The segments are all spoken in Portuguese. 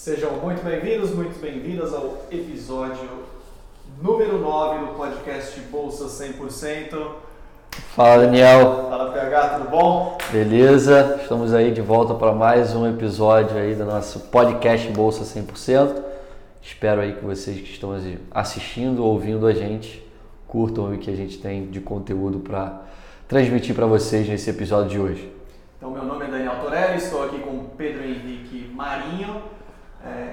Sejam muito bem-vindos, muito bem-vindas ao episódio número 9 do podcast Bolsa 100%. Fala Daniel, Fala PH, tudo bom? beleza? Estamos aí de volta para mais um episódio aí do nosso podcast Bolsa 100%. Espero aí que vocês que estão assistindo, ouvindo a gente, curtam o que a gente tem de conteúdo para transmitir para vocês nesse episódio de hoje. Então, meu nome é Daniel Torelli, estou aqui com Pedro Henrique Marinho.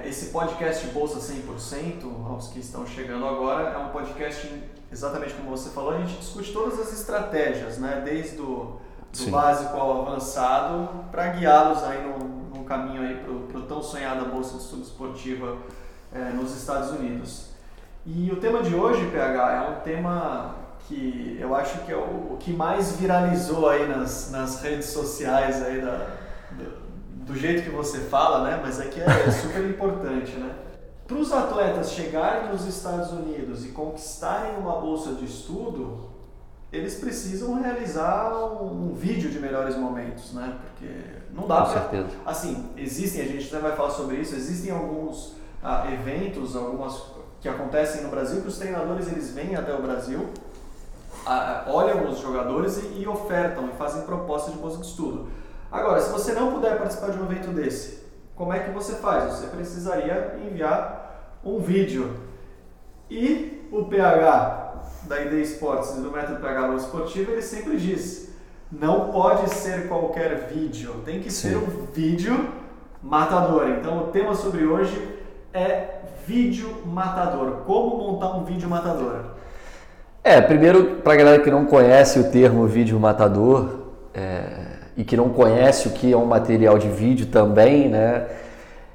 Esse podcast Bolsa 100%, aos que estão chegando agora, é um podcast, exatamente como você falou, a gente discute todas as estratégias, né? desde o do básico ao avançado, para guiá-los aí num, num caminho aí para o tão sonhada Bolsa de Estudo Esportiva é, nos Estados Unidos. E o tema de hoje, PH, é um tema que eu acho que é o, o que mais viralizou aí nas, nas redes sociais aí da, do, jeito que você fala, né? Mas aqui é, é super importante, né? Para os atletas chegarem nos Estados Unidos e conquistarem uma bolsa de estudo, eles precisam realizar um, um vídeo de melhores momentos, né? Porque não dá para... Assim, existem, a gente até vai falar sobre isso, existem alguns ah, eventos, algumas que acontecem no Brasil, que os treinadores eles vêm até o Brasil olham os jogadores e, e, ofertam e fazem propostas de bolsa de estudo. Agora, se você não puder participar de um evento desse, como é que você faz? Você precisaria enviar um vídeo. E o PH da ID Esportes e do método PH Esportivo, ele sempre diz, não pode ser qualquer vídeo, tem que Sim. ser um vídeo matador. Então, o tema sobre hoje é vídeo matador. Como montar um vídeo matador? É, primeiro, para a galera que não conhece o termo vídeo matador é, e que não conhece o que é um material de vídeo também, né?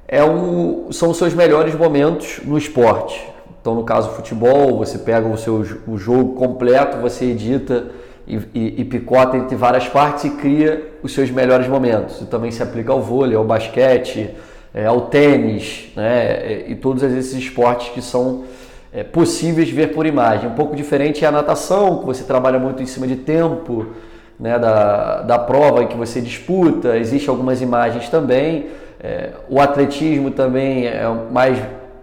É um, são os seus melhores momentos no esporte. Então, no caso futebol, você pega o seu o jogo completo, você edita e, e, e, picota entre várias partes e cria os seus melhores momentos. E também se aplica ao vôlei, ao basquete, é, ao tênis, né? E todos esses esportes que são é, possíveis de ver por imagem. Um pouco diferente é a natação, que você trabalha muito em cima de tempo né, da, da prova que você disputa, existem algumas imagens também. É, o atletismo também é mais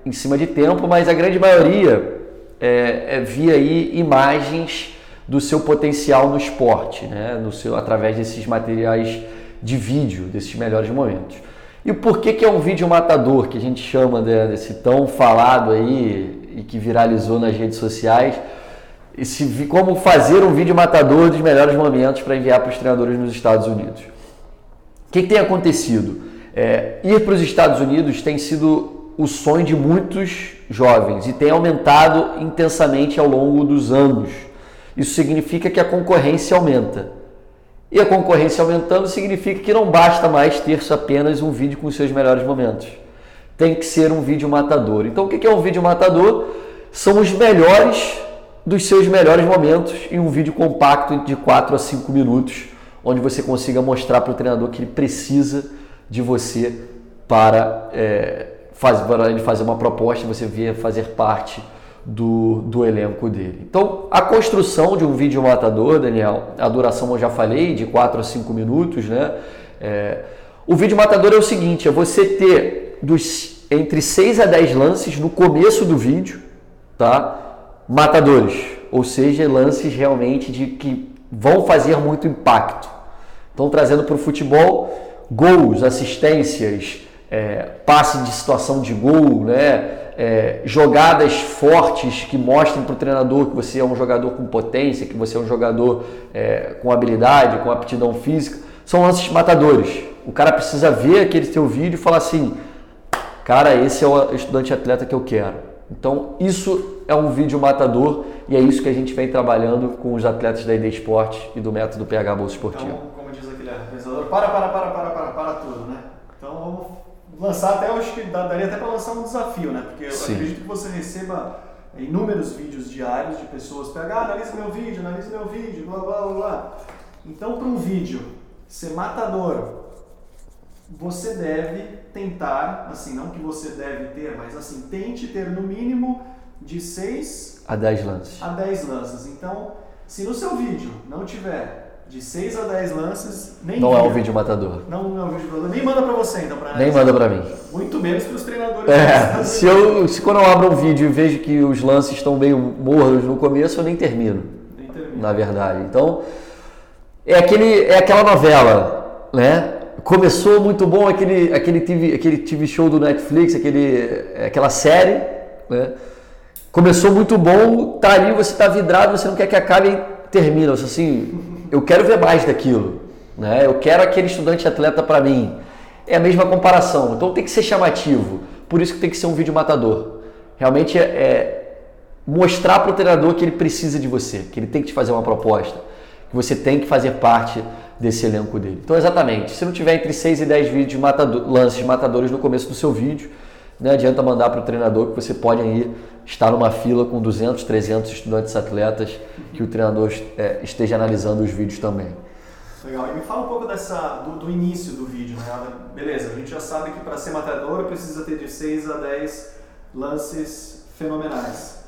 em cima de tempo, mas a grande maioria é, é via aí imagens do seu potencial no esporte, né, no seu, através desses materiais de vídeo, desses melhores momentos. E por que, que é um vídeo matador, que a gente chama desse tão falado aí, e que viralizou nas redes sociais. Esse, como fazer um vídeo matador dos melhores momentos para enviar para os treinadores nos Estados Unidos. O que, que tem acontecido? É, ir para os Estados Unidos tem sido o sonho de muitos jovens e tem aumentado intensamente ao longo dos anos. Isso significa que a concorrência aumenta. E a concorrência aumentando significa que não basta mais ter apenas um vídeo com os seus melhores momentos tem que ser um vídeo matador. Então, o que é um vídeo matador? São os melhores dos seus melhores momentos em um vídeo compacto de 4 a 5 minutos, onde você consiga mostrar para o treinador que ele precisa de você para, é, fazer, para ele fazer uma proposta e você vir fazer parte do, do elenco dele. Então, a construção de um vídeo matador, Daniel, a duração eu já falei, de 4 a 5 minutos, né? É, o vídeo matador é o seguinte, é você ter dos entre 6 a 10 lances no começo do vídeo, tá? Matadores, ou seja, lances realmente de que vão fazer muito impacto. Então, trazendo para o futebol, gols, assistências, é, passe de situação de gol, né? É, jogadas fortes que mostrem para o treinador que você é um jogador com potência, que você é um jogador é, com habilidade, com aptidão física, são lances matadores. O cara precisa ver aquele seu vídeo e falar assim: cara, esse é o estudante atleta que eu quero. Então, isso é um vídeo matador e é isso que a gente vem trabalhando com os atletas da ID Esporte e do método PH Bolsa Esportivo. Então, como diz aquele apresentador, para, para, para, para, para, para tudo, né? Então, vamos lançar até, eu acho que daria até para lançar um desafio, né? Porque eu Sim. acredito que você receba inúmeros vídeos diários de pessoas PH, ah, analisa meu vídeo, analisa meu vídeo, blá, blá, blá, blá. Então, para um vídeo ser matador, você deve tentar, assim, não que você deve ter, mas assim, tente ter no mínimo de 6 a 10 lances. A 10 lances. Então, se no seu vídeo não tiver de 6 a 10 lances, nem Não vira. é um vídeo matador. Não, não é um vídeo matador. Nem manda para você então para Nem manda para mim. Muito menos para os treinadores. É, se, eu, se quando eu abro um vídeo e vejo que os lances estão meio mornos no começo, eu nem termino. Nem termina. Na verdade. Então, é, aquele, é aquela novela, né? Começou muito bom aquele, aquele, TV, aquele TV show do Netflix, aquele, aquela série, né? Começou muito bom, tá ali, você tá vidrado, você não quer que acabe e termina. Você assim, eu quero ver mais daquilo, né? Eu quero aquele estudante atleta para mim. É a mesma comparação, então tem que ser chamativo. Por isso que tem que ser um vídeo matador. Realmente é, é mostrar para o treinador que ele precisa de você, que ele tem que te fazer uma proposta, que você tem que fazer parte desse elenco dele. Então, exatamente, se não tiver entre 6 e 10 vídeos matador, lances matadores no começo do seu vídeo, não adianta mandar para o treinador que você pode ir estar numa fila com 200, 300 estudantes atletas que o treinador é, esteja analisando os vídeos também. Legal. E me fala um pouco dessa, do, do início do vídeo. Né? Beleza, a gente já sabe que para ser matador precisa ter de 6 a 10 lances fenomenais.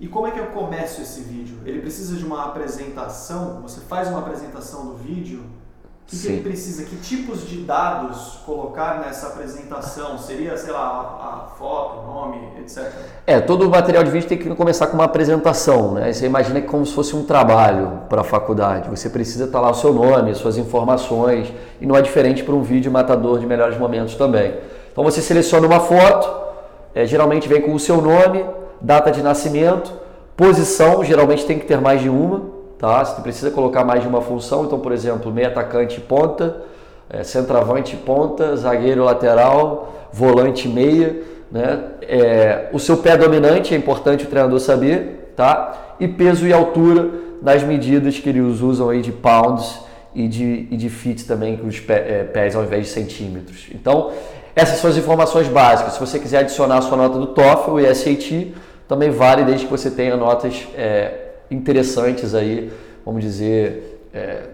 E como é que eu começo esse vídeo? Ele precisa de uma apresentação? Você faz uma apresentação do vídeo? O que, que ele precisa? Que tipos de dados colocar nessa apresentação? Seria, sei lá, a, a foto, nome, etc. É, todo o material de vídeo tem que começar com uma apresentação, né? Você imagina que como se fosse um trabalho para a faculdade. Você precisa estar lá o seu nome, suas informações, e não é diferente para um vídeo matador de melhores momentos também. Então você seleciona uma foto, é, geralmente vem com o seu nome, data de nascimento, posição, geralmente tem que ter mais de uma, tá? Você precisa colocar mais de uma função, então, por exemplo, meio atacante ponta, é, centroavante ponta, zagueiro lateral, volante meia, né? É, o seu pé dominante é importante o treinador saber, tá? E peso e altura nas medidas que eles usam aí de pounds e de, e de feet também, com os é, pés ao invés de centímetros. Então, essas são as informações básicas. Se você quiser adicionar a sua nota do TOEFL e SAT, também vale desde que você tenha notas é, interessantes aí, vamos dizer, é,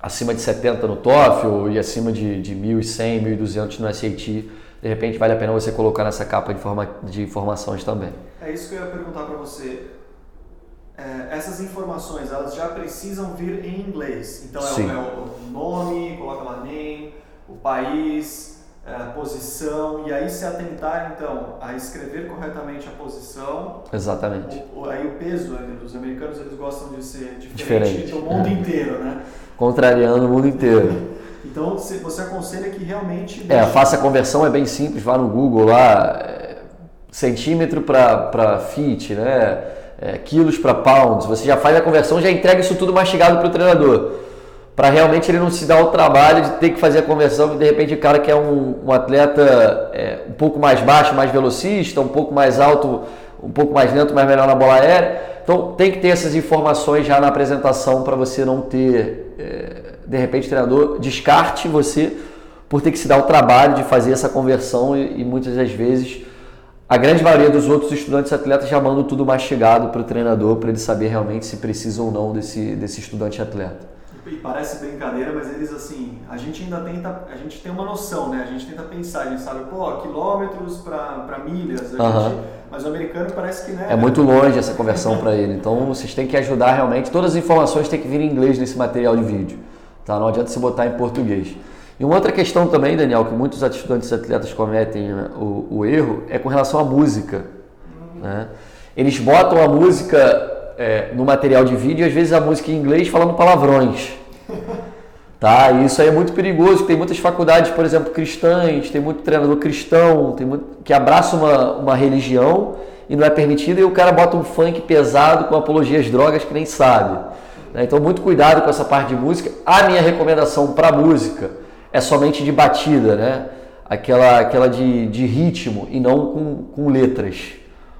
acima de 70 no TOEFL e acima de, de 1.100, 1.200 no SAT. De repente vale a pena você colocar nessa capa de, forma, de informações também. É isso que eu ia perguntar para você. É, essas informações, elas já precisam vir em inglês. Então é o, é o nome, coloca lá name, o país, a posição e aí se atentar então a escrever corretamente a posição. Exatamente. O, aí o peso, né, os americanos eles gostam de ser diferente, diferente. do mundo é. inteiro, né? Contrariando o mundo inteiro. então você aconselha que realmente. É, faça a conversão, é bem simples, vá no Google lá, é, centímetro para feet, né? É, quilos para pounds, você já faz a conversão, já entrega isso tudo mastigado para o treinador para realmente ele não se dar o trabalho de ter que fazer a conversão, de repente o cara que é um, um atleta é, um pouco mais baixo, mais velocista, um pouco mais alto, um pouco mais lento, mas melhor na bola aérea. Então tem que ter essas informações já na apresentação para você não ter, é, de repente, treinador descarte você por ter que se dar o trabalho de fazer essa conversão e, e muitas das vezes a grande maioria dos outros estudantes atletas já mandam tudo mastigado para o treinador para ele saber realmente se precisa ou não desse, desse estudante atleta e parece brincadeira, mas eles assim, a gente ainda tenta, a gente tem uma noção, né? A gente tenta pensar, a gente sabe, pô, quilômetros para milhas, uhum. gente, mas o americano parece que né, é muito longe essa conversão para ele. Então vocês têm que ajudar realmente. Todas as informações têm que vir em inglês nesse material de vídeo, tá? Não adianta se botar em português. E uma outra questão também, Daniel, que muitos estudantes atletas cometem né, o, o, erro é com relação à música. Né? Eles botam a música é, no material de vídeo, às vezes a música em inglês falando palavrões. Tá? E isso aí é muito perigoso, tem muitas faculdades, por exemplo, cristãs, tem muito treinador cristão, tem muito, que abraça uma, uma religião e não é permitido, e o cara bota um funk pesado com apologia às drogas que nem sabe. Né? Então, muito cuidado com essa parte de música. A minha recomendação para música é somente de batida, né? aquela, aquela de, de ritmo e não com, com letras,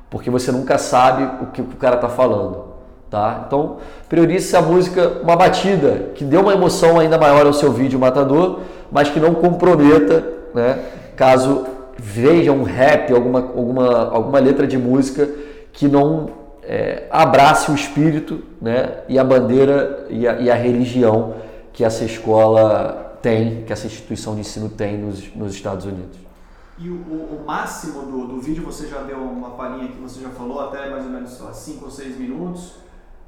porque você nunca sabe o que o cara está falando. Tá? Então, priorize a música, uma batida que dê uma emoção ainda maior ao seu vídeo matador, mas que não comprometa, né? caso veja um rap, alguma, alguma, alguma letra de música que não é, abrace o espírito né? e a bandeira e a, e a, religião que essa escola tem, que essa instituição de ensino tem nos, nos Estados Unidos. E o, o máximo do, do vídeo, você já deu uma palhinha que você já falou, até mais ou menos 5 ou 6 minutos.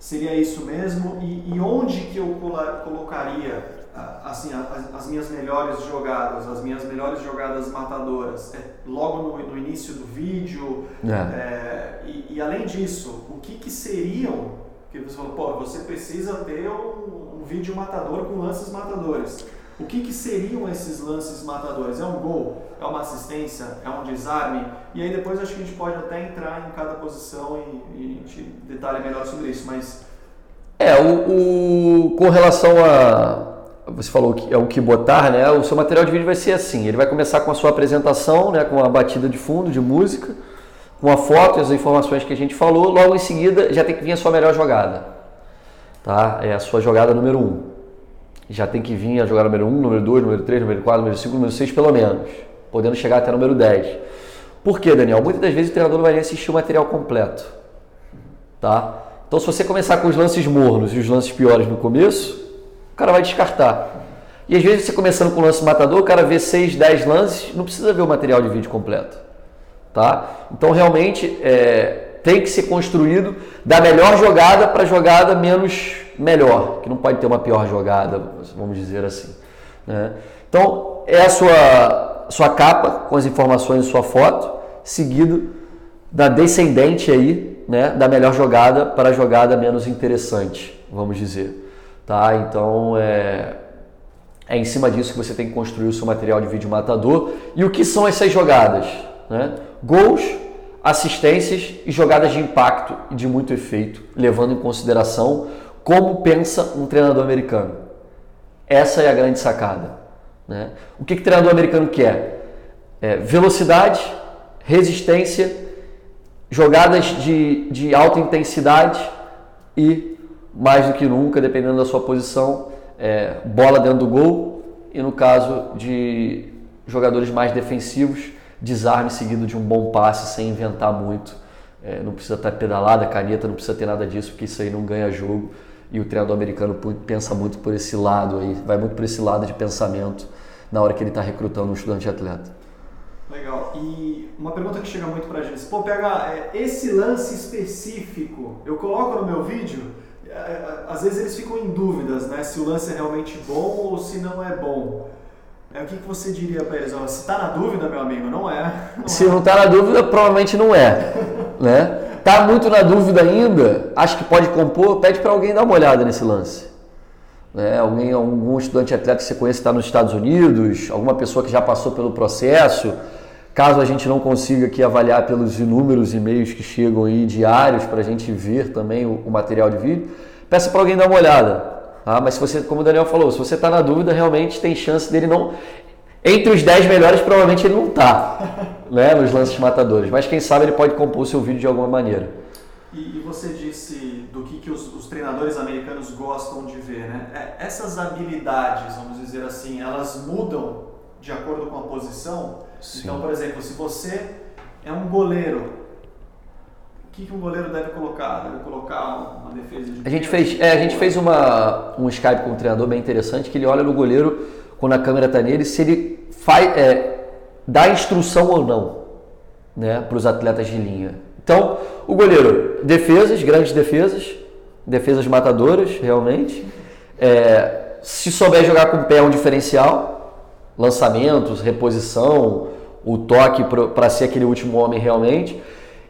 Seria isso mesmo? E, e onde que eu colocaria assim, as, as, minhas melhores jogadas, as minhas melhores jogadas matadoras, é logo no, no início do vídeo. É. É, e, e, além disso, o que, que seriam? Que você falou, pô, você precisa ter um, um vídeo matador com lances matadores. O que, que seriam esses lances matadores? É um gol? É uma assistência? É um desarme? E aí depois acho que a gente pode até entrar em cada posição e, e a gente detalha melhor sobre isso. Mas é o, o com relação a você falou que é o que botar, né? O seu material de vídeo vai ser assim. Ele vai começar com a sua apresentação, né? Com a batida de fundo de música, com a foto e as informações que a gente falou. Logo em seguida já tem que vir a sua melhor jogada, tá? É a sua jogada número 1. Um já tem que vir a jogar número 1, número 2, número 3, número 4, número 5, número 6 pelo menos, podendo chegar até número 10. Por quê, Daniel? Muitas das vezes o treinador não vai nem assistir o material completo. Tá? Então, se você começar com os lances mornos e os lances piores no começo, o cara vai descartar. E às vezes você começando com o lance matador, o cara vê 6, 10 lances, não precisa ver o material de vídeo completo. Tá? Então, realmente, é, tem que ser construído da melhor jogada para jogada menos melhor, que não pode ter uma pior jogada, vamos dizer assim. Né? Então, é a sua, sua capa com as informações de sua foto, seguido da descendente aí, né, da melhor jogada para a jogada menos interessante, vamos dizer. Tá? Então, é, é em cima disso que você tem que construir o seu material de vídeo matador. E o que são essas jogadas? Né? Gols, assistências e jogadas de impacto e de muito efeito, levando em consideração como pensa um treinador americano. Essa é a grande sacada. Né? O que, que o treinador americano quer? É velocidade, resistência, jogadas de, de alta intensidade e, mais do que nunca, dependendo da sua posição, é, bola dentro do gol e, no caso de jogadores mais defensivos, desarme seguido de um bom passe sem inventar muito. É, não precisa estar pedalada, caneta, não precisa ter nada disso, porque isso aí não ganha jogo e o treinador americano pensa muito por esse lado aí, vai muito por esse lado de pensamento na hora que ele está recrutando um estudante atleta. Legal. E uma pergunta que chega muito pra gente, pô, pega é, esse lance específico, eu coloco no meu vídeo, é, é, às vezes eles ficam em dúvidas, né, se o lance é realmente bom ou se não é bom. É, o que, que você diria para eles? se está na dúvida, meu amigo, não é. Não se é. não está na dúvida, provavelmente não é. né? Tá muito na dúvida ainda, acho que pode compor, pede para alguém dar uma olhada nesse lance. Né? Alguém, algum estudante atleta que você conhece está nos Estados Unidos, alguma pessoa que já passou pelo processo. Caso a gente não consiga aqui avaliar pelos inúmeros e-mails que chegam aí diários para a gente ver também o, o, material de vídeo, peça para alguém dar uma olhada. Tá? Mas se você, como o Daniel falou, se você está na dúvida, realmente tem chance dele não. Entre os 10 melhores, provavelmente ele não está. Né, nos lances matadores. Mas quem sabe ele pode compor o seu vídeo de alguma maneira. E, e você disse do que, que os, os, treinadores americanos gostam de ver, né? É, essas habilidades, vamos dizer assim, elas mudam de acordo com a posição? Sim. Então, por exemplo, se você é um goleiro, o que, que um goleiro deve colocar? Deve colocar uma defesa de a gente fez é, A gente fez uma, um Skype com um treinador bem interessante que ele olha no goleiro quando a câmera está nele, se ele faz, é, dar instrução ou não né, para os atletas de linha. Então, o goleiro, defesas, grandes defesas, defesas matadoras, realmente. É, se souber jogar com o pé é um diferencial, lançamentos, reposição, o toque para ser aquele último homem realmente.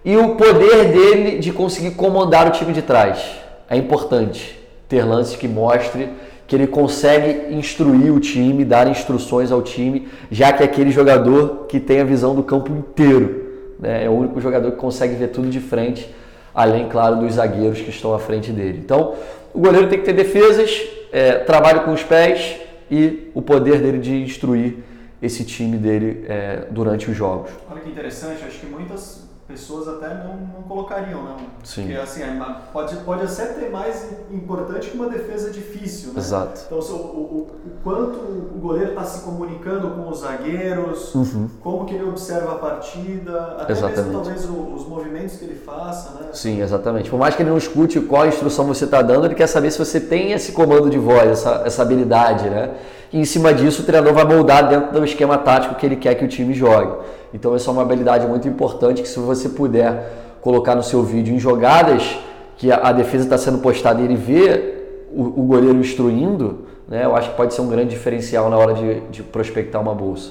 E o poder dele de conseguir comandar o time de trás. É importante ter lances que mostre que ele consegue instruir o time, dar instruções ao time, já que é aquele jogador que tem a visão do campo inteiro. Né? É o único jogador que consegue ver tudo de frente, além, claro, dos zagueiros que estão à frente dele. Então, o goleiro tem que ter defesas, é, trabalho com os pés e o poder dele de instruir esse time dele é, durante os jogos. Olha que interessante, acho que muitas pessoas até não, não colocariam, não. Sim. Porque assim, é pode, pode até ser mais importante que uma defesa difícil, né? Exato. Então, o, o, o quanto o goleiro está se comunicando com os zagueiros, uhum. como que ele observa a partida, até exatamente. mesmo talvez os movimentos que ele faça, né? Sim, exatamente. Por mais que ele não escute qual instrução você está dando, ele quer saber se você tem esse comando de voz, essa, essa habilidade, né? E em cima disso o treinador vai moldar dentro do esquema tático que ele quer que o time jogue. Então essa é uma habilidade muito importante que se você puder colocar no seu vídeo em jogadas que a, a defesa está sendo postada e ele vê o, o, goleiro instruindo, né, eu acho que pode ser um grande diferencial na hora de, de prospectar uma bolsa.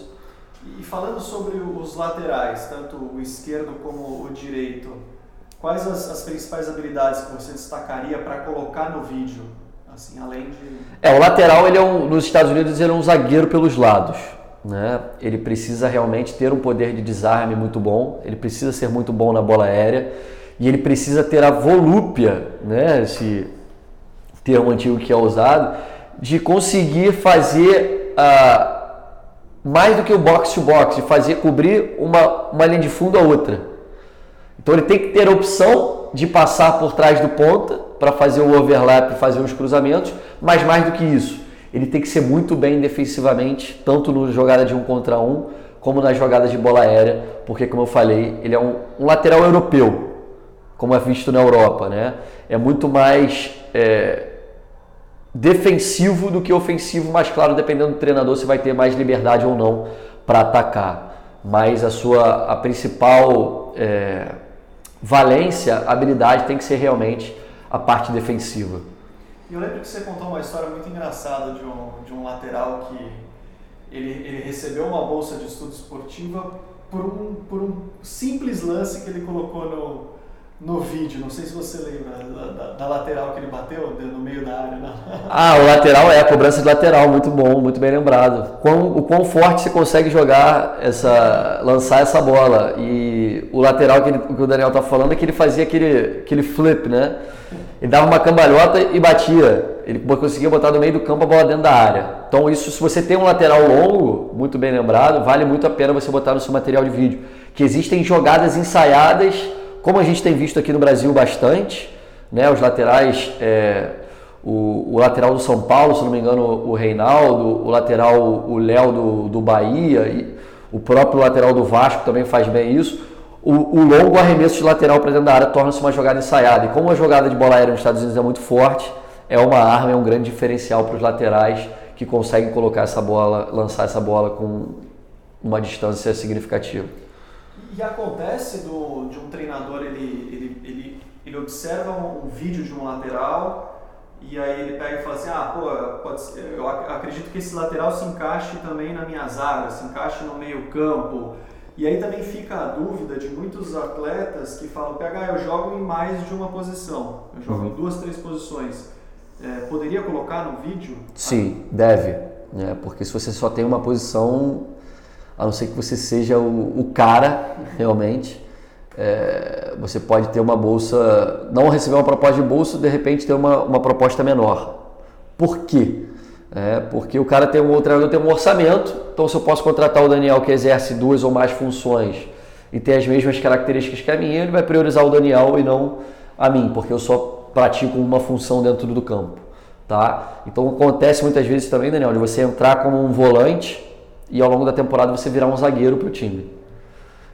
E falando sobre os laterais, tanto o esquerdo como o direito, quais as, as principais habilidades que você destacaria para colocar no vídeo? Assim, além de... É, o lateral, ele é um, nos Estados Unidos, ele é um zagueiro pelos lados. Né? Ele precisa realmente ter um poder de desarme muito bom, ele precisa ser muito bom na bola aérea e ele precisa ter a volúpia, né? esse termo antigo que é usado, de conseguir fazer uh, mais do que o box to box, de fazer cobrir uma, uma linha de fundo a outra. Então ele tem que ter a opção de passar por trás do ponta para fazer o overlap, fazer os cruzamentos, mas mais do que isso, ele tem que ser muito bem defensivamente, tanto no jogada de um contra um, como nas jogadas de bola aérea, porque como eu falei, ele é um, um lateral europeu, como é visto na Europa, né? É muito mais é, defensivo do que ofensivo, mas claro, dependendo do treinador, você vai ter mais liberdade ou não para atacar. Mas a sua a principal é, valência, habilidade tem que ser realmente a parte defensiva. Eu lembro que você contou uma história muito engraçada de um, de um lateral que ele, ele recebeu uma bolsa de estudo esportiva por um, por um simples lance que ele colocou no, no vídeo. Não sei se você lembra da, da, lateral que ele bateu no meio da área. Né? Ah, o lateral é a cobrança de lateral, muito bom, muito bem lembrado. Quão, o quão forte você consegue jogar essa, lançar essa bola. E o lateral que, ele, que o Daniel está falando é que ele fazia aquele, aquele flip, né? Ele dava uma cambalhota e batia. Ele conseguia botar no meio do campo a bola dentro da área. Então isso, se você tem um lateral longo, muito bem lembrado, vale muito a pena você botar no seu material de vídeo. Que existem jogadas ensaiadas como a gente tem visto aqui no Brasil bastante, né, os laterais, é, o, o, lateral do São Paulo, se não me engano, o Reinaldo, o lateral, o Léo do, do Bahia, o próprio lateral do Vasco também faz bem isso. O, o longo arremesso de lateral para dentro da área torna-se uma jogada ensaiada. E como a jogada de bola aérea nos Estados Unidos é muito forte, é uma arma, é um grande diferencial para os laterais que conseguem colocar essa bola, lançar essa bola com uma distância significativa. E acontece do, de um treinador, ele, ele, ele, ele observa um, um, vídeo de um lateral e aí ele pega e fala assim, ah, pô, ser, eu acredito que esse lateral se encaixe também na minha zaga, se encaixe no meio campo. E aí também fica a dúvida de muitos atletas que falam, PH, eu jogo em mais de uma posição, eu jogo uhum. em duas, três posições. É, poderia colocar no vídeo? Sim, deve. Né? Porque se você só tem uma posição, a não ser que você seja o, o cara realmente. É, você pode ter uma bolsa, não receber uma proposta de bolsa, de repente ter uma, uma proposta menor. Por quê? É, porque o cara tem um, o treinador tem um orçamento, então se eu posso contratar o Daniel que exerce duas ou mais funções e tem as mesmas características que a minha, ele vai priorizar o Daniel e não a mim, porque eu só pratico uma função dentro do campo. Tá? Então acontece muitas vezes também, Daniel, de você entrar como um volante e ao longo da temporada você virar um zagueiro para o time.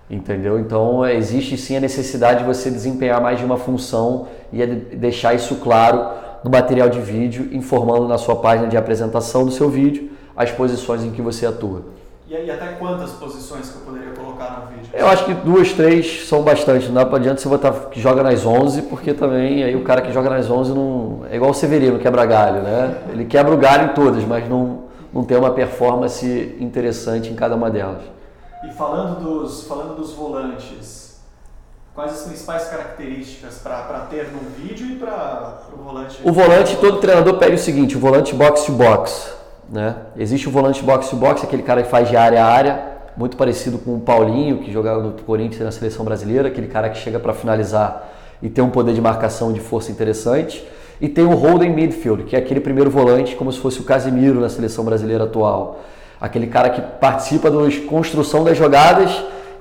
Entendeu? Então existe sim a necessidade de você desempenhar mais de uma função e é deixar isso claro no material de vídeo, informando na sua página de apresentação do seu vídeo as posições em que você atua. E aí, até quantas posições que eu poderia colocar no vídeo? Eu acho que duas, três são bastante. Não dá para adianta você botar que joga nas 11, porque também aí o cara que joga nas 11 não. É igual o Severino, quebra galho, né? Ele quebra o galho em todas, mas não, não tem uma performance interessante em cada uma delas. E falando dos, falando dos volantes, quais as principais características para ter no vídeo e para o volante? O volante, todo treinador pede o seguinte, o volante box to box. Né? Existe o volante box to box, aquele cara que faz de área a área, muito parecido com o Paulinho, que jogava no Corinthians na seleção brasileira, aquele cara que chega para finalizar e tem um poder de marcação de força interessante. E tem o holding midfield, que é aquele primeiro volante, como se fosse o Casemiro na seleção brasileira atual. Aquele cara que participa da construção das jogadas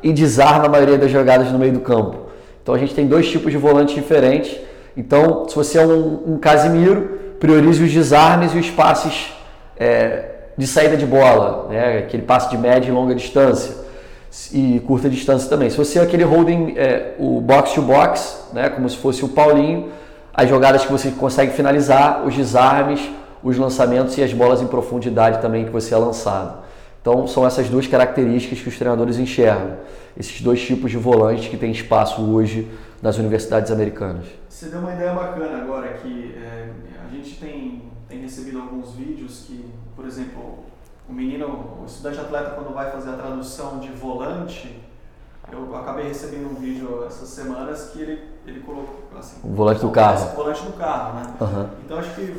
e desarma a maioria das jogadas no meio do campo. Então a gente tem dois tipos de volantes diferentes. Então, se você é um, um Casimiro, priorize os desarmes e os passes é, de saída de bola, né? aquele passe de média e longa distância e curta distância também. Se você é aquele holding, é, o box to box, né? como se fosse o Paulinho, as jogadas que você consegue finalizar, os desarmes, os lançamentos e as bolas em profundidade também que você é lançado. Então são essas duas características que os treinadores enxergam, esses dois tipos de volantes que têm espaço hoje nas universidades americanas. Você deu uma ideia bacana agora que é, a gente tem, tem recebido alguns vídeos que, por exemplo, o menino, o estudante atleta, quando vai fazer a tradução de volante, eu acabei recebendo um vídeo essas semanas que ele, ele colocou assim, o volante do carro. O volante do carro, né? Uhum. Então acho que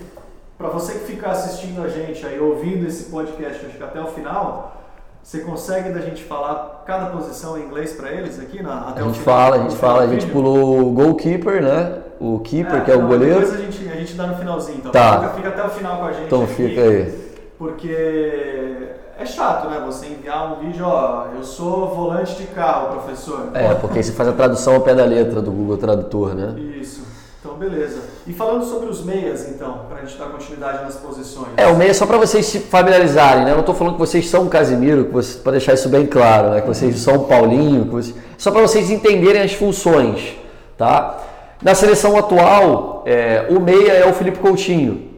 para você que ficar assistindo a gente aí, ouvindo esse podcast, acho que até o final, você consegue da gente falar cada posição em inglês para eles aqui na, até a o gente fala, a gente fala, a gente pulou o goalkeeper, né? O keeper, que é o não, goleiro. Depois a gente, a gente dá no finalzinho, então. Tá. Fica, fica até o final com a gente. Então aqui, fica aí. Porque é chato, né? Você enviar um vídeo, ó, eu sou volante de carro, professor. É, porque você faz a tradução ao pé da letra do Google Tradutor, né? Isso. Beleza. E falando sobre os meias, então, para a gente dar continuidade nas posições. É, o meia é só para vocês se familiarizarem, né? Eu não estou falando que vocês são um Casimiro, para deixar isso bem claro, né? Que vocês são um Paulinho, vocês... só para vocês entenderem as funções, tá? Na seleção atual, é, o meia é o Felipe Coutinho.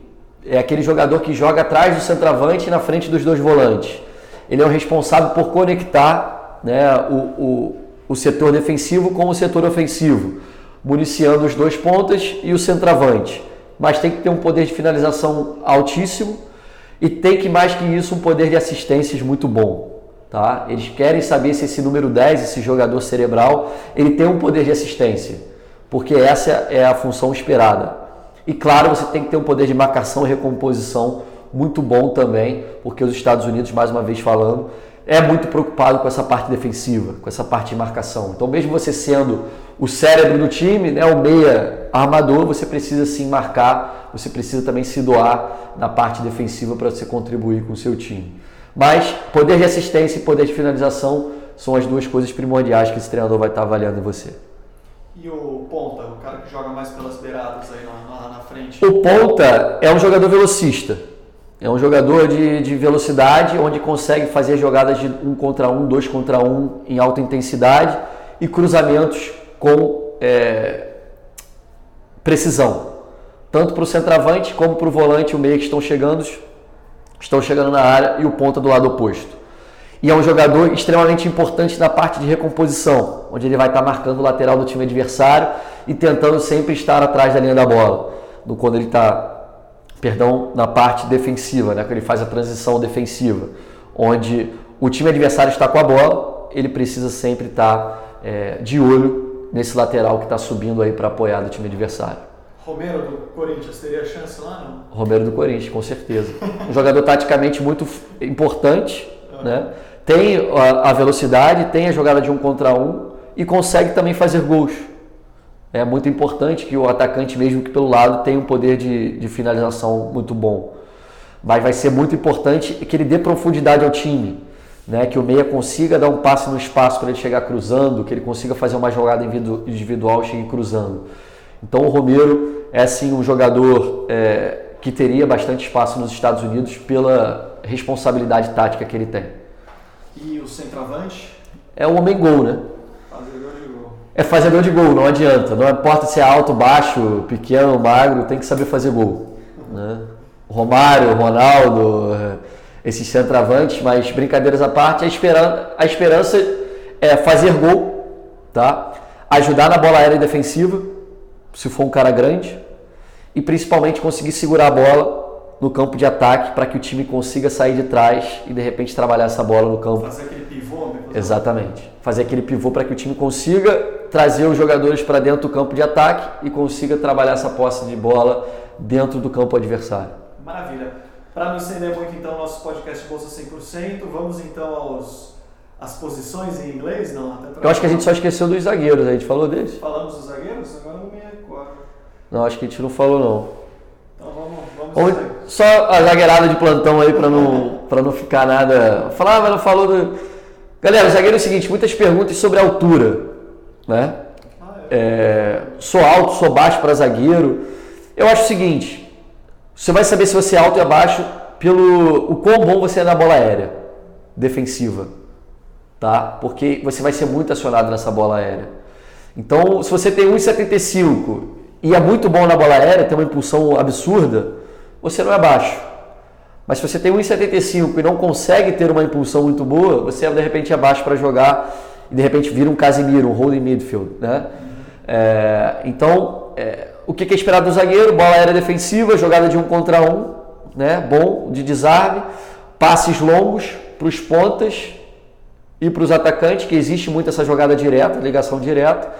É aquele jogador que joga atrás do centroavante e na frente dos dois volantes. Ele é o responsável por conectar né, o, o, o setor defensivo com o setor ofensivo, municiando os dois pontas e o centroavante. Mas tem que ter um poder de finalização altíssimo e tem que, mais que isso, um poder de assistências muito bom. Tá? Eles querem saber se esse número 10, esse jogador cerebral, ele tem um poder de assistência, porque essa é a função esperada. E claro, você tem que ter um poder de marcação e recomposição muito bom também, porque os Estados Unidos, mais uma vez falando, é muito preocupado com essa parte defensiva, com essa parte de marcação. Então, mesmo você sendo o cérebro do time, né, o meia armador, você precisa sim marcar, você precisa também se doar na parte defensiva para você contribuir com o seu time. Mas poder de assistência e poder de finalização são as duas coisas primordiais que esse treinador vai estar avaliando em você. E o ponta, o cara que joga mais pelas beiradas aí na, na, na frente. O ponta é um jogador velocista. É um jogador de, de velocidade, onde consegue fazer jogadas de um contra um, dois contra um em alta intensidade e cruzamentos com é, precisão. Tanto para o centroavante como para o volante, o meia que estão chegando, estão chegando na área e o ponta do lado oposto. E é um jogador extremamente importante na parte de recomposição, onde ele vai estar marcando o lateral do time adversário e tentando sempre estar atrás da linha da bola. No quando ele está, perdão, na parte defensiva, né, quando ele faz a transição defensiva, onde o time adversário está com a bola, ele precisa sempre estar é, de olho nesse lateral que está subindo aí para apoiar do time adversário. Romero do Corinthians teria chance lá, não? Romero do Corinthians, com certeza. Um jogador taticamente muito importante, né? tem a velocidade, tem a jogada de um contra um e consegue também fazer gols. É muito importante que o atacante, mesmo que pelo lado, tenha um poder de, de finalização muito bom. Mas vai ser muito importante que ele dê profundidade ao time. Né? Que o meia consiga dar um passe no espaço para ele chegar cruzando, que ele consiga fazer uma jogada individual e chegue cruzando. Então o Romero é assim um jogador é, que teria bastante espaço nos Estados Unidos pela responsabilidade tática que ele tem. E o centroavante? É o homem gol, né? Fazedor de gol. É fazedor de gol, não adianta. Não importa se é alto, baixo, pequeno, magro, tem que saber fazer gol. Né? Romário, Ronaldo, esses centroavantes, mas brincadeiras à parte, a esperança, a esperança é fazer gol, tá? ajudar na bola aérea defensiva, se for um cara grande, e principalmente conseguir segurar a bola no campo de ataque para que o time consiga sair de trás e de repente trabalhar essa bola no campo. Fazer aquele pivô? né? Exatamente. Fazer aquele pivô para que o time consiga trazer os jogadores para dentro do campo de ataque e consiga trabalhar essa posse de bola dentro do campo adversário. Maravilha. Para não estender muito então nosso podcast Bolsa 100%, vamos então aos as posições em inglês, não? Até pra- Eu acho que a gente só esqueceu dos zagueiros, a gente falou deles? Falamos dos zagueiros? Agora não me recordo. Não, acho que a gente não falou não. Então vamos, vamos Ou só a zagueirada de plantão aí para não, pra não ficar nada. Falar, ah, mas não falou do. Galera, o zagueiro é o seguinte: muitas perguntas sobre altura. Né? Ah, é. É, sou alto, sou baixo para zagueiro. Eu acho o seguinte: você vai saber se você é alto e abaixo pelo o quão bom você é na bola aérea defensiva, tá? Porque você vai ser muito acionado nessa bola aérea. Então, se você tem 1,75 e é muito bom na bola aérea, tem uma impulsão absurda, você não é baixo. Mas se você tem 1,75 e não consegue ter uma impulsão muito boa, você de repente é baixo para jogar e de repente vira um Casimiro, um holding midfield, né? É, então, é, o que é esperado do zagueiro? Bola aérea defensiva, jogada de um contra um, né, bom de desarme, passes longos para os pontas e para os atacantes, que existe muito essa jogada direta, ligação direta,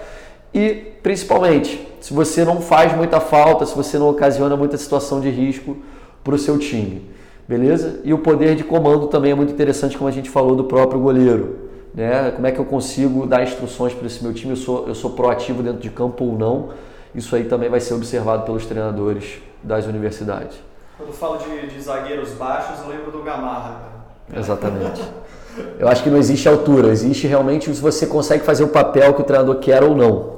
e principalmente, se você não faz muita falta, se você não ocasiona muita situação de risco para o seu time, beleza? E o poder de comando também é muito interessante, como a gente falou do próprio goleiro. Né? Como é que eu consigo dar instruções para esse meu time? Eu sou, eu sou proativo dentro de campo ou não? Isso aí também vai ser observado pelos treinadores das universidades. Quando falo de, de zagueiros baixos, eu lembro do Gamarra. Exatamente. Eu acho que não existe altura, existe realmente se você consegue fazer o papel que o treinador quer ou não.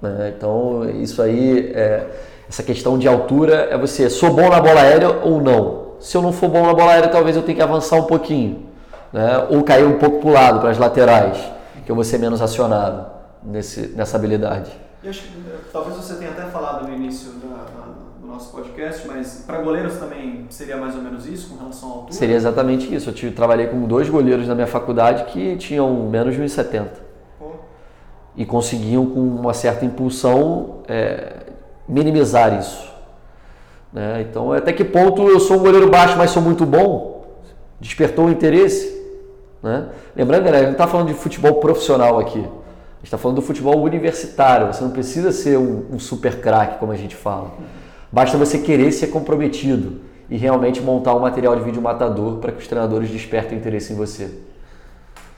Né? Então, isso aí, é, essa questão de altura é você, sou bom na bola aérea ou não? Se eu não for bom na bola aérea, talvez eu tenha que avançar um pouquinho, né? ou cair um pouco para o lado, para as laterais, que eu vou ser menos acionado nesse, nessa habilidade. E acho que eh, talvez você tenha até falado no início da, da, do nosso podcast, mas para goleiros também seria mais ou menos isso com relação à altura? Seria exatamente isso. Eu tive, trabalhei com dois goleiros na minha faculdade que tinham menos de 1,70 e conseguiam, com uma certa impulsão, é, minimizar isso. Né? Então, até que ponto eu sou um goleiro baixo, mas sou muito bom? Despertou o interesse? Né? Lembrando, galera, a gente não está falando de futebol profissional aqui. A gente está falando do futebol universitário. Você não precisa ser um, um super craque, como a gente fala. Basta você querer ser comprometido e realmente montar um material de vídeo matador para que os treinadores despertem interesse em você.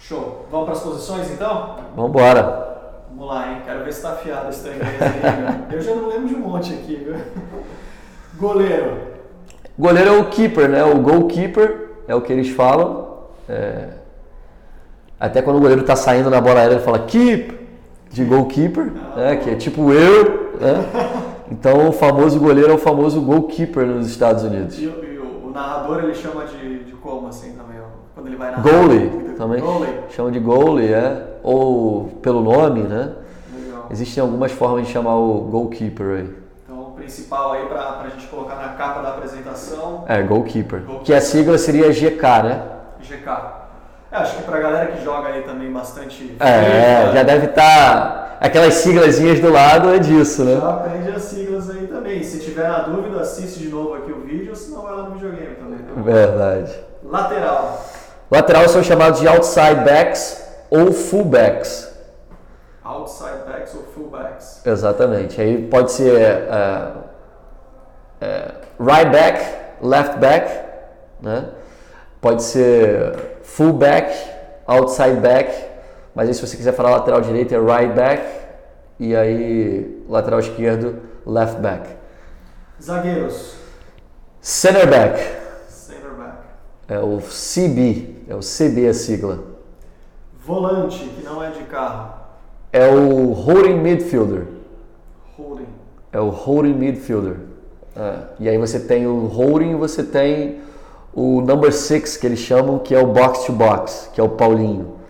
Show. Vamos para as posições então? Vamos embora. Vamos lá, hein? Quero ver se está afiado esse trem aí. Eu já não lembro de um monte aqui, viu? Goleiro. Goleiro é o keeper, né? O goalkeeper é o que eles falam. É... Até quando o goleiro está saindo na bola aérea, ele fala keep, de goalkeeper, né? que é tipo eu. Né? Então o famoso goleiro é o famoso goalkeeper nos Estados Unidos. E, e o, o, narrador ele chama de, de como assim também? Quando ele vai narrar? Goalie também. Goalie. Chama de goalie, é ou pelo nome, né? Legal. Existem algumas formas de chamar o goalkeeper aí. Então, o principal aí para a gente colocar na capa da apresentação. É, goalkeeper. goalkeeper. Que a sigla seria GK, né? GK. É, acho que para a galera que joga aí também bastante. É, já deve estar. Tá... Aquelas siglazinhas do lado é disso, né? Já aprende as siglas aí também. Se tiver na dúvida, assiste de novo aqui o vídeo, senão vai lá no videogame também. Tá Verdade. Lateral. Lateral são chamados de outside backs ou fullbacks. Outside backs ou fullbacks. Exatamente. Aí pode ser uh, uh, right back, left back, né? Pode ser fullback, outside back, mas aí se você quiser falar lateral direito é right back e aí lateral esquerdo left back. Zagueiros. Center back. Center back. É o CB, é o CB a sigla. Volante, que não é de carro. É o holding midfielder. Holding. É o holding midfielder. É. E aí você tem o holding e você tem o number six, que eles chamam, que é o box to box, que é o Paulinho.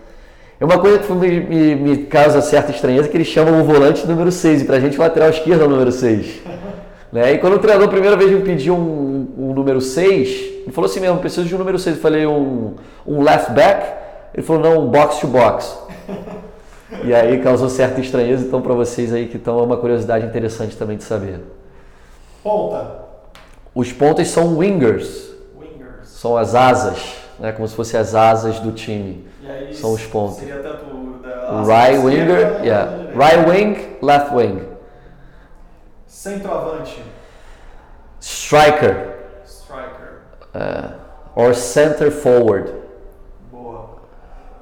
É uma coisa que me, me, me causa certa estranheza, que eles chamam o volante número 6, e pra gente o lateral esquerdo é o número 6. né? E quando o treinador a primeira vez me pediu um, um número 6, ele falou assim mesmo, preciso de um número 6. Eu falei um, um left back, ele falou, não, box to box. e aí causou certa estranheza, então para vocês aí que estão, é uma curiosidade interessante também de saber. Ponta. Os pontas são wingers. São as asas, né? como se fossem as asas do time. Aí, são os pontos. Seria tanto da right winger, yeah. Right wing, left wing. Centroavante. Striker. Striker. Uh, or center forward.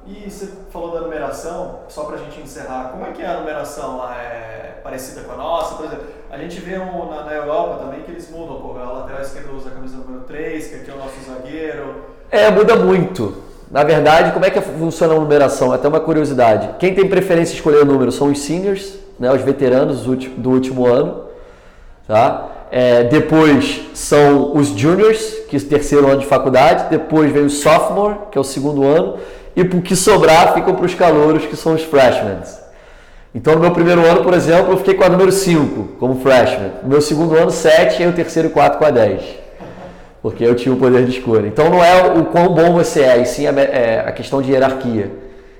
E você falou da numeração, só para a gente encerrar, como é que é a numeração lá? É parecida com a nossa? Por exemplo, a gente vê um, na, na, Europa também que eles mudam, pô, a lateral esquerda usa a camisa número 3, que aqui é o nosso zagueiro. É, muda muito. Na verdade, como é que funciona a numeração? Até uma curiosidade. Quem tem preferência escolher o número são os seniors, né, os veteranos do último ano. Tá? É, depois são os juniors, que é o terceiro ano de faculdade. Depois vem o sophomore, que é o segundo ano e o que sobrar ficam para os calouros, que são os freshmen. Então, no meu primeiro ano, por exemplo, eu fiquei com a número 5 como freshman. No meu segundo ano, 7 e o terceiro e 4 com a 10. Porque eu tinha o poder de escolha. Então, não é o quão bom você é, e sim a, é, a questão de hierarquia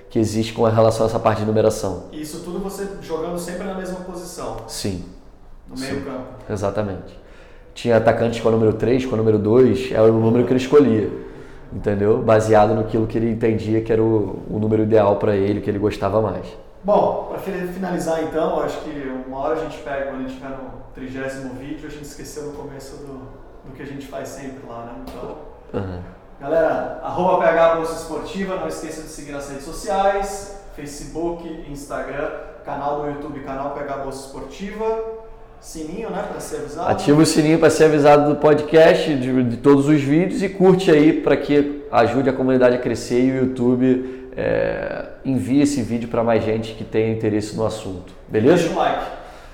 que existe com relação a essa parte de numeração. E isso tudo você jogando sempre na mesma posição? Sim. No meio sim. campo? Exatamente. tinha atacantes com o número 3, com o número 2, era o número que ele escolhia. Entendeu? Baseado no que ele entendia que era o, o número ideal para ele, que ele gostava mais. Bom, para finalizar então, acho que uma hora a gente pega, quando a gente estiver no trigésimo vídeo, a gente esqueceu no começo do, do que a gente faz sempre lá, né? Então, uhum. galera, arroba PH Bolsa Esportiva, não esqueça de seguir nas redes sociais, Facebook, Instagram, canal do YouTube, canal PH Bolsa Esportiva. Sininho, né, para ser avisado. Ativa o sininho para ser avisado do podcast, de, de todos os vídeos e curte aí para que ajude a comunidade a crescer e o YouTube é, envie esse vídeo para mais gente que tenha interesse no assunto. Beleza? Deixa um like.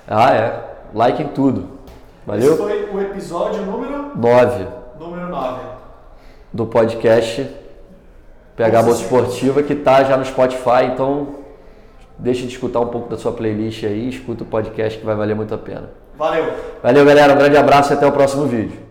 Ah, é. Like em tudo. Valeu? Esse foi o episódio número 9. Número 9. Do podcast PH Bolsa Esportiva, que está já no Spotify, então deixa de escutar um pouco da sua playlist aí, escuta o podcast que vai valer muito a pena. Valeu. Valeu, galera. Um grande abraço e até o próximo vídeo.